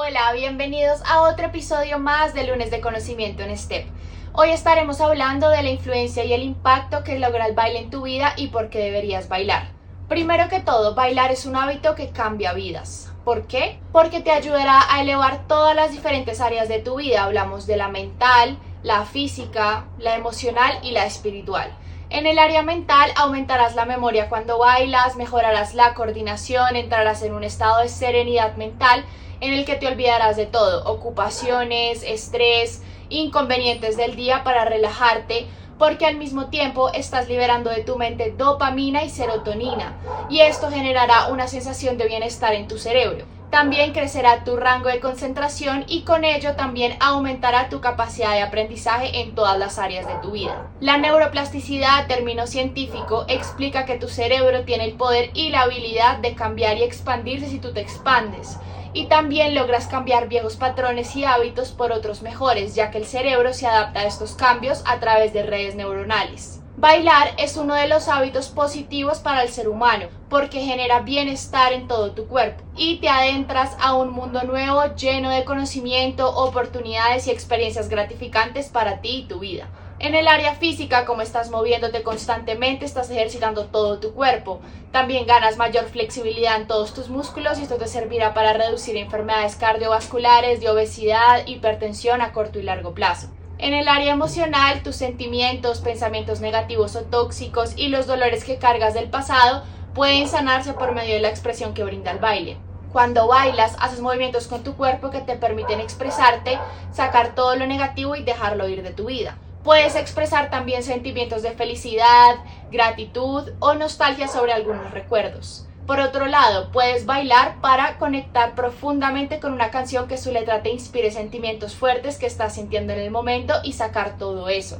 Hola, bienvenidos a otro episodio más de Lunes de Conocimiento en STEP. Hoy estaremos hablando de la influencia y el impacto que logra el baile en tu vida y por qué deberías bailar. Primero que todo, bailar es un hábito que cambia vidas. ¿Por qué? Porque te ayudará a elevar todas las diferentes áreas de tu vida. Hablamos de la mental, la física, la emocional y la espiritual. En el área mental aumentarás la memoria cuando bailas, mejorarás la coordinación, entrarás en un estado de serenidad mental en el que te olvidarás de todo, ocupaciones, estrés, inconvenientes del día para relajarte, porque al mismo tiempo estás liberando de tu mente dopamina y serotonina, y esto generará una sensación de bienestar en tu cerebro. También crecerá tu rango de concentración y con ello también aumentará tu capacidad de aprendizaje en todas las áreas de tu vida. La neuroplasticidad, término científico, explica que tu cerebro tiene el poder y la habilidad de cambiar y expandirse si tú te expandes y también logras cambiar viejos patrones y hábitos por otros mejores, ya que el cerebro se adapta a estos cambios a través de redes neuronales. Bailar es uno de los hábitos positivos para el ser humano porque genera bienestar en todo tu cuerpo y te adentras a un mundo nuevo lleno de conocimiento, oportunidades y experiencias gratificantes para ti y tu vida. En el área física, como estás moviéndote constantemente, estás ejercitando todo tu cuerpo. También ganas mayor flexibilidad en todos tus músculos y esto te servirá para reducir enfermedades cardiovasculares, de obesidad, hipertensión a corto y largo plazo. En el área emocional, tus sentimientos, pensamientos negativos o tóxicos y los dolores que cargas del pasado pueden sanarse por medio de la expresión que brinda el baile. Cuando bailas, haces movimientos con tu cuerpo que te permiten expresarte, sacar todo lo negativo y dejarlo ir de tu vida. Puedes expresar también sentimientos de felicidad, gratitud o nostalgia sobre algunos recuerdos. Por otro lado, puedes bailar para conectar profundamente con una canción que su letra te inspire sentimientos fuertes que estás sintiendo en el momento y sacar todo eso.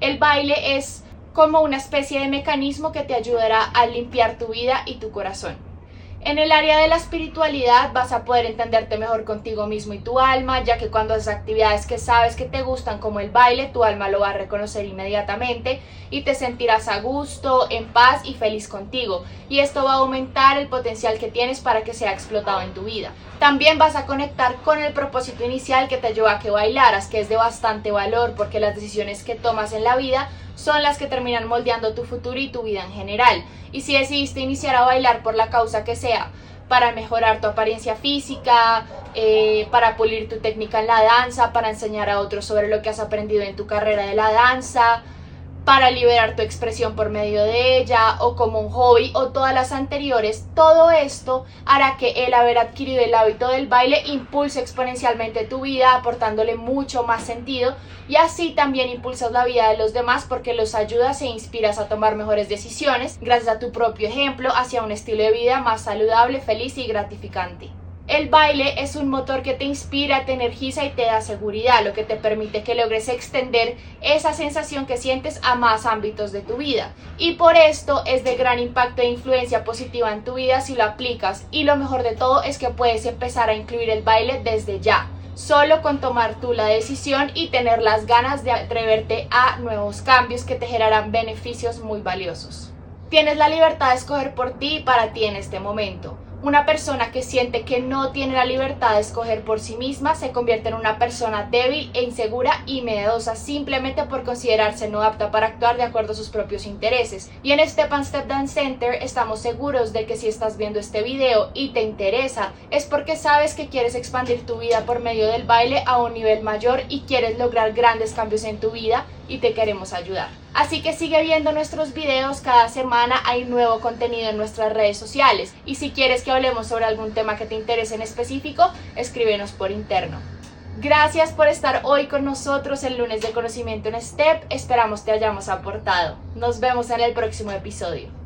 El baile es como una especie de mecanismo que te ayudará a limpiar tu vida y tu corazón. En el área de la espiritualidad vas a poder entenderte mejor contigo mismo y tu alma, ya que cuando haces actividades que sabes que te gustan como el baile, tu alma lo va a reconocer inmediatamente y te sentirás a gusto, en paz y feliz contigo. Y esto va a aumentar el potencial que tienes para que sea explotado en tu vida. También vas a conectar con el propósito inicial que te llevó a que bailaras, que es de bastante valor porque las decisiones que tomas en la vida son las que terminan moldeando tu futuro y tu vida en general. Y si decidiste iniciar a bailar por la causa que sea, para mejorar tu apariencia física, eh, para pulir tu técnica en la danza, para enseñar a otros sobre lo que has aprendido en tu carrera de la danza, para liberar tu expresión por medio de ella o como un hobby o todas las anteriores, todo esto hará que el haber adquirido el hábito del baile impulse exponencialmente tu vida, aportándole mucho más sentido y así también impulsas la vida de los demás porque los ayudas e inspiras a tomar mejores decisiones gracias a tu propio ejemplo hacia un estilo de vida más saludable, feliz y gratificante. El baile es un motor que te inspira, te energiza y te da seguridad, lo que te permite que logres extender esa sensación que sientes a más ámbitos de tu vida. Y por esto es de gran impacto e influencia positiva en tu vida si lo aplicas. Y lo mejor de todo es que puedes empezar a incluir el baile desde ya solo con tomar tú la decisión y tener las ganas de atreverte a nuevos cambios que te generarán beneficios muy valiosos. Tienes la libertad de escoger por ti y para ti en este momento. Una persona que siente que no tiene la libertad de escoger por sí misma se convierte en una persona débil e insegura y miedosa simplemente por considerarse no apta para actuar de acuerdo a sus propios intereses. Y en Stepan Step Dance Center estamos seguros de que si estás viendo este video y te interesa es porque sabes que quieres expandir tu vida por medio del baile a un nivel mayor y quieres lograr grandes cambios en tu vida y te queremos ayudar. Así que sigue viendo nuestros videos, cada semana hay nuevo contenido en nuestras redes sociales y si quieres que hablemos sobre algún tema que te interese en específico, escríbenos por interno. Gracias por estar hoy con nosotros el lunes de conocimiento en STEP, esperamos te hayamos aportado. Nos vemos en el próximo episodio.